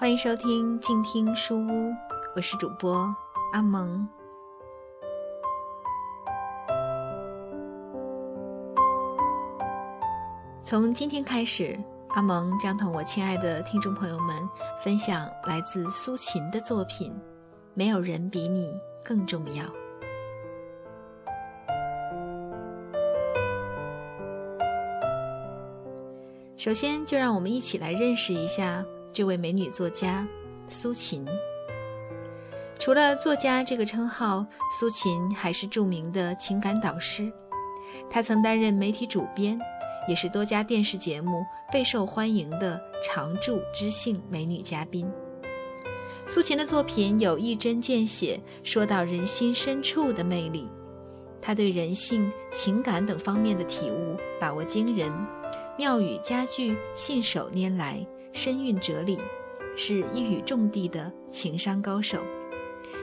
欢迎收听静听书屋，我是主播阿蒙。从今天开始，阿蒙将同我亲爱的听众朋友们分享来自苏秦的作品《没有人比你更重要》。首先，就让我们一起来认识一下这位美女作家苏秦。除了作家这个称号，苏秦还是著名的情感导师。她曾担任媒体主编，也是多家电视节目备受欢迎的常驻知性美女嘉宾。苏秦的作品有一针见血、说到人心深处的魅力。她对人性、情感等方面的体悟把握惊人。妙语佳句信手拈来，深蕴哲理，是一语中的的情商高手。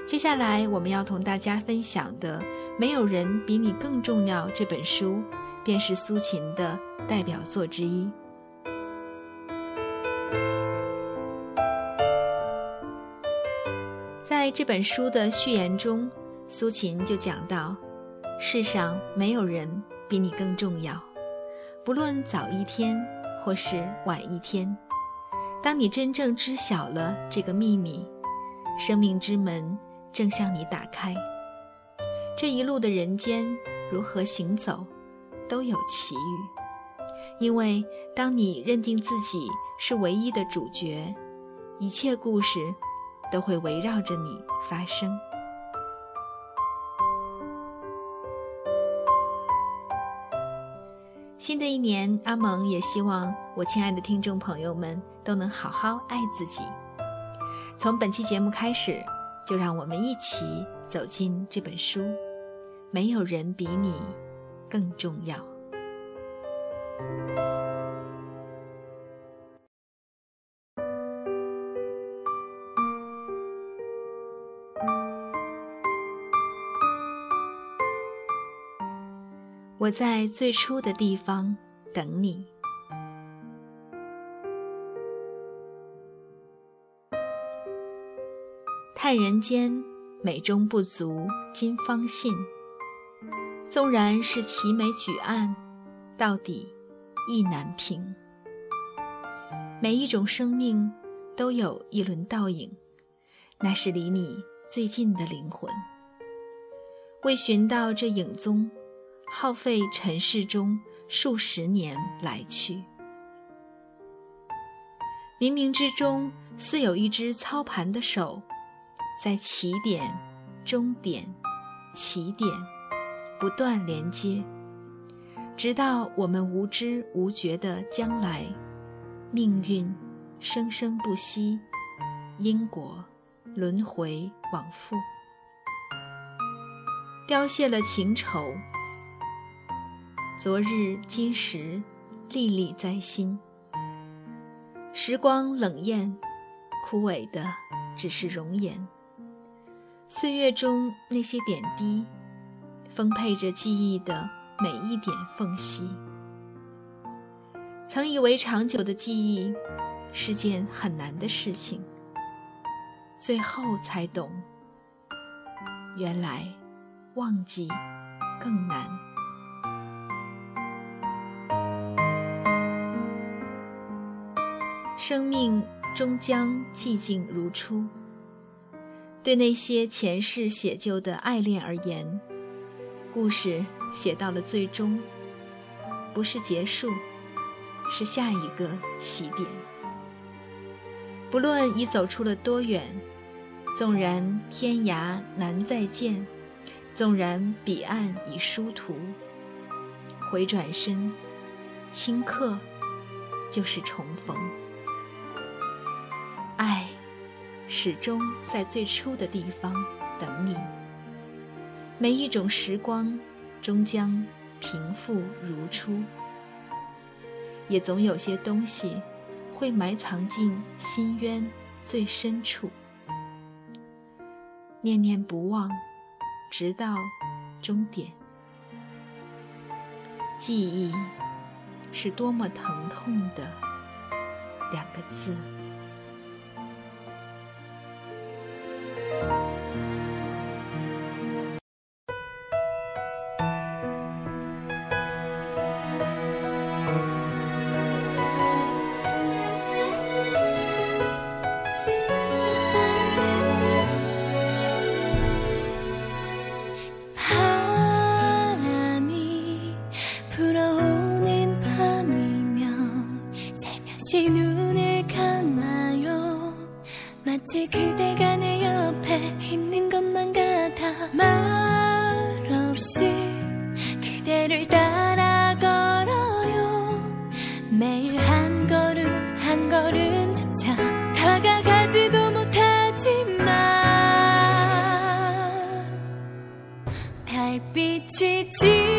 接下来我们要同大家分享的《没有人比你更重要》这本书，便是苏秦的代表作之一。在这本书的序言中，苏秦就讲到：世上没有人比你更重要。不论早一天或是晚一天，当你真正知晓了这个秘密，生命之门正向你打开。这一路的人间如何行走，都有奇遇。因为当你认定自己是唯一的主角，一切故事都会围绕着你发生。新的一年，阿蒙也希望我亲爱的听众朋友们都能好好爱自己。从本期节目开始，就让我们一起走进这本书。没有人比你更重要。我在最初的地方等你。叹人间美中不足，今方信。纵然是齐眉举案，到底意难平。每一种生命都有一轮倒影，那是离你最近的灵魂。为寻到这影踪。耗费尘世中数十年来去，冥冥之中似有一只操盘的手，在起点、终点、起点不断连接，直到我们无知无觉的将来，命运生生不息，因果轮回往复，凋谢了情愁。昨日今时，历历在心。时光冷艳，枯萎的只是容颜。岁月中那些点滴，丰沛着记忆的每一点缝隙。曾以为长久的记忆是件很难的事情，最后才懂，原来忘记更难。生命终将寂静如初。对那些前世写就的爱恋而言，故事写到了最终，不是结束，是下一个起点。不论已走出了多远，纵然天涯难再见，纵然彼岸已殊途，回转身，顷刻就是重逢。爱，始终在最初的地方等你。每一种时光，终将平复如初。也总有些东西，会埋藏进心渊最深处。念念不忘，直到终点。记忆，是多么疼痛的两个字。一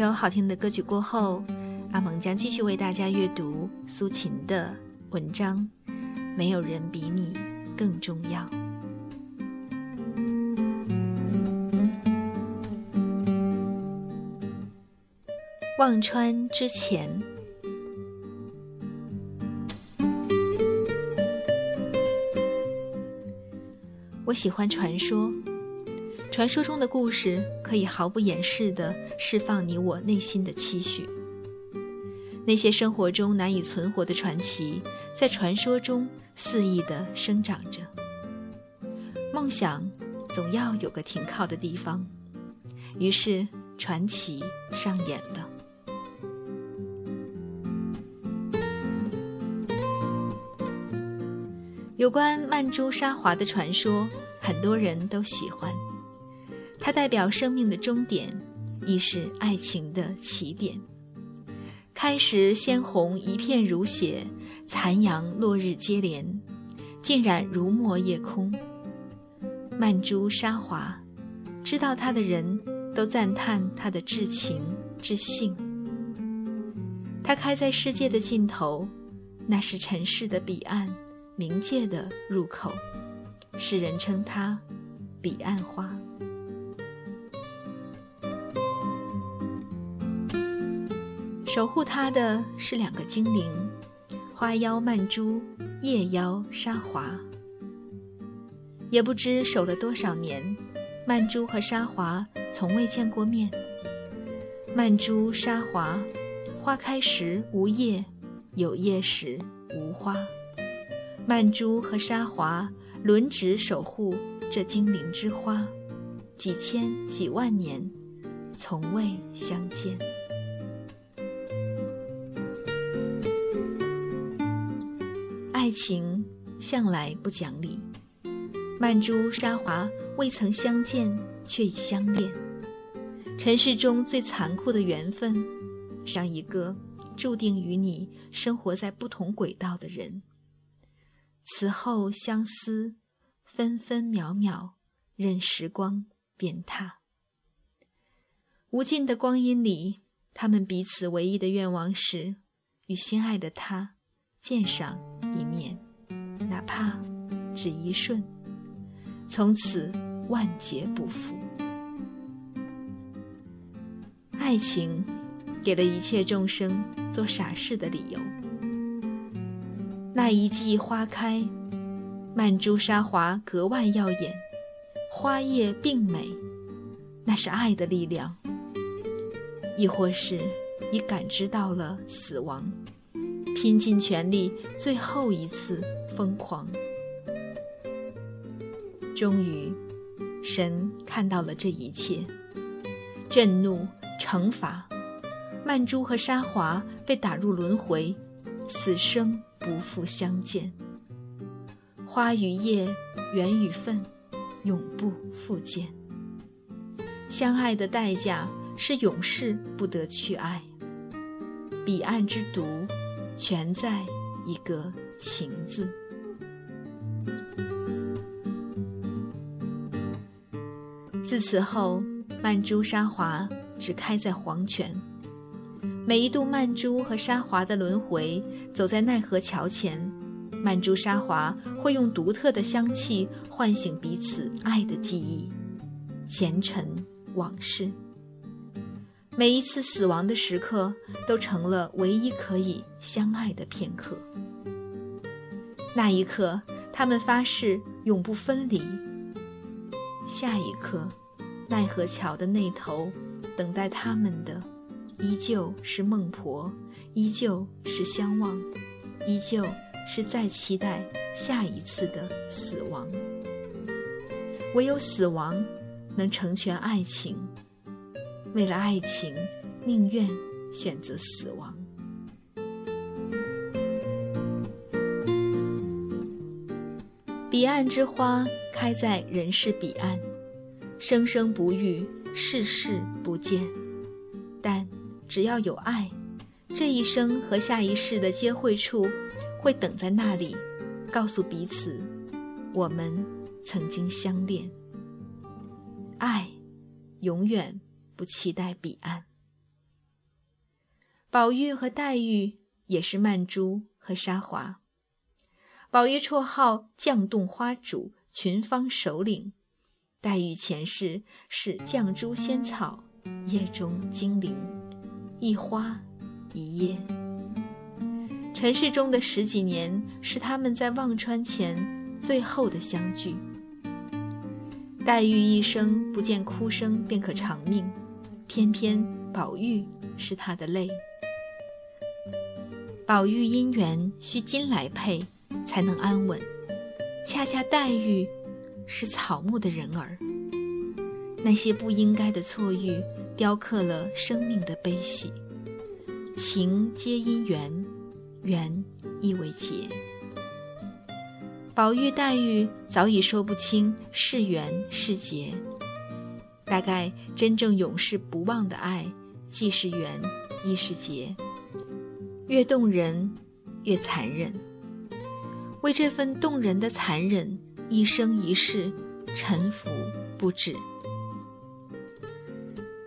首好听的歌曲过后，阿蒙将继续为大家阅读苏秦的文章。没有人比你更重要。忘川之前，我喜欢传说。传说中的故事可以毫不掩饰地释放你我内心的期许。那些生活中难以存活的传奇，在传说中肆意地生长着。梦想总要有个停靠的地方，于是传奇上演了。有关曼珠沙华的传说，很多人都喜欢。它代表生命的终点，亦是爱情的起点。开时鲜红一片如血，残阳落日接连，浸染如墨夜空。曼珠沙华，知道它的人都赞叹它的至情至性。它开在世界的尽头，那是尘世的彼岸，冥界的入口。世人称它彼岸花。守护它的是两个精灵，花妖曼珠，夜妖沙华。也不知守了多少年，曼珠和沙华从未见过面。曼珠沙华，花开时无叶，有叶时无花。曼珠和沙华轮值守护这精灵之花，几千几万年，从未相见。爱情向来不讲理，曼珠沙华未曾相见，却已相恋。尘世中最残酷的缘分，让一个注定与你生活在不同轨道的人。此后相思，分分秒秒，任时光鞭挞。无尽的光阴里，他们彼此唯一的愿望是与心爱的他见上一面，哪怕只一瞬，从此万劫不复。爱情给了一切众生做傻事的理由。那一季花开，曼珠沙华格外耀眼，花叶并美，那是爱的力量。亦或是已感知到了死亡，拼尽全力，最后一次疯狂。终于，神看到了这一切，震怒惩罚，曼珠和沙华被打入轮回，死生。不复相见，花与叶，缘与分，永不复见。相爱的代价是永世不得去爱。彼岸之毒，全在一个情字。自此后，曼珠沙华只开在黄泉。每一度曼珠和沙华的轮回，走在奈何桥前，曼珠沙华会用独特的香气唤醒彼此爱的记忆、前尘往事。每一次死亡的时刻，都成了唯一可以相爱的片刻。那一刻，他们发誓永不分离。下一刻，奈何桥的那头，等待他们的。依旧是孟婆，依旧是相望，依旧是在期待下一次的死亡。唯有死亡能成全爱情，为了爱情，宁愿选择死亡。彼岸之花开在人世彼岸，生生不遇，世世不见，但。只要有爱，这一生和下一世的接会处，会等在那里，告诉彼此，我们曾经相恋。爱，永远不期待彼岸。宝玉和黛玉也是曼珠和沙华。宝玉绰号绛洞花主，群芳首领；黛玉前世是绛珠仙草，夜中精灵。一花一叶，尘世中的十几年是他们在忘川前最后的相聚。黛玉一生不见哭声便可长命，偏偏宝玉是她的泪。宝玉姻缘需金来配才能安稳，恰恰黛玉是草木的人儿，那些不应该的错遇。雕刻了生命的悲喜，情皆因缘，缘亦为劫。宝玉、黛玉早已说不清是缘是劫，大概真正永世不忘的爱，既是缘亦是劫，越动人越残忍。为这份动人的残忍，一生一世沉浮不止。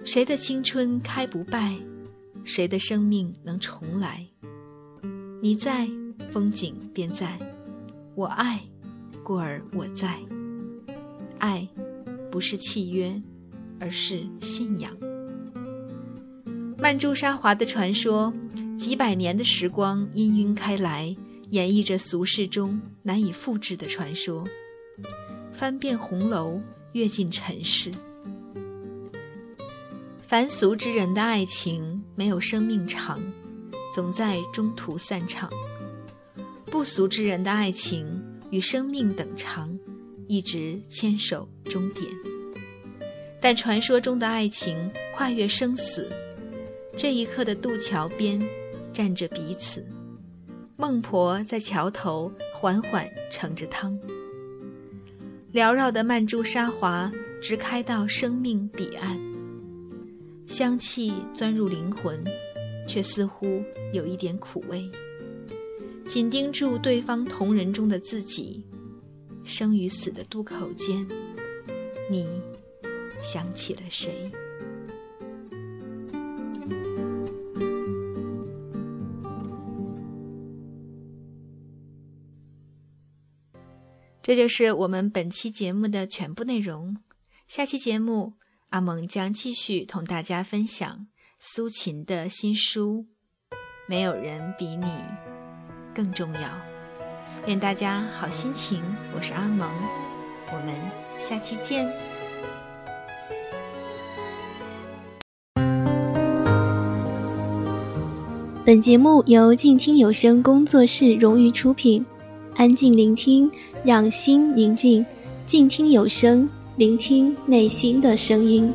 谁的青春开不败？谁的生命能重来？你在，风景便在；我爱，故而我在。爱，不是契约，而是信仰。曼珠沙华的传说，几百年的时光氤氲开来，演绎着俗世中难以复制的传说，翻遍红楼，阅尽尘世。凡俗之人的爱情没有生命长，总在中途散场。不俗之人的爱情与生命等长，一直牵手终点。但传说中的爱情跨越生死，这一刻的渡桥边站着彼此，孟婆在桥头缓缓盛着汤。缭绕的曼珠沙华直开到生命彼岸，香气钻入灵魂，却似乎有一点苦味。紧盯住对方瞳仁中的自己，生与死的渡口间，你想起了谁？这就是我们本期节目的全部内容。下期节目，阿蒙将继续同大家分享苏秦的新书《没有人比你更重要》。愿大家好心情，我是阿蒙，我们下期见。本节目由静听有声工作室荣誉出品，安静聆听。让心宁静，静听有声，聆听内心的声音。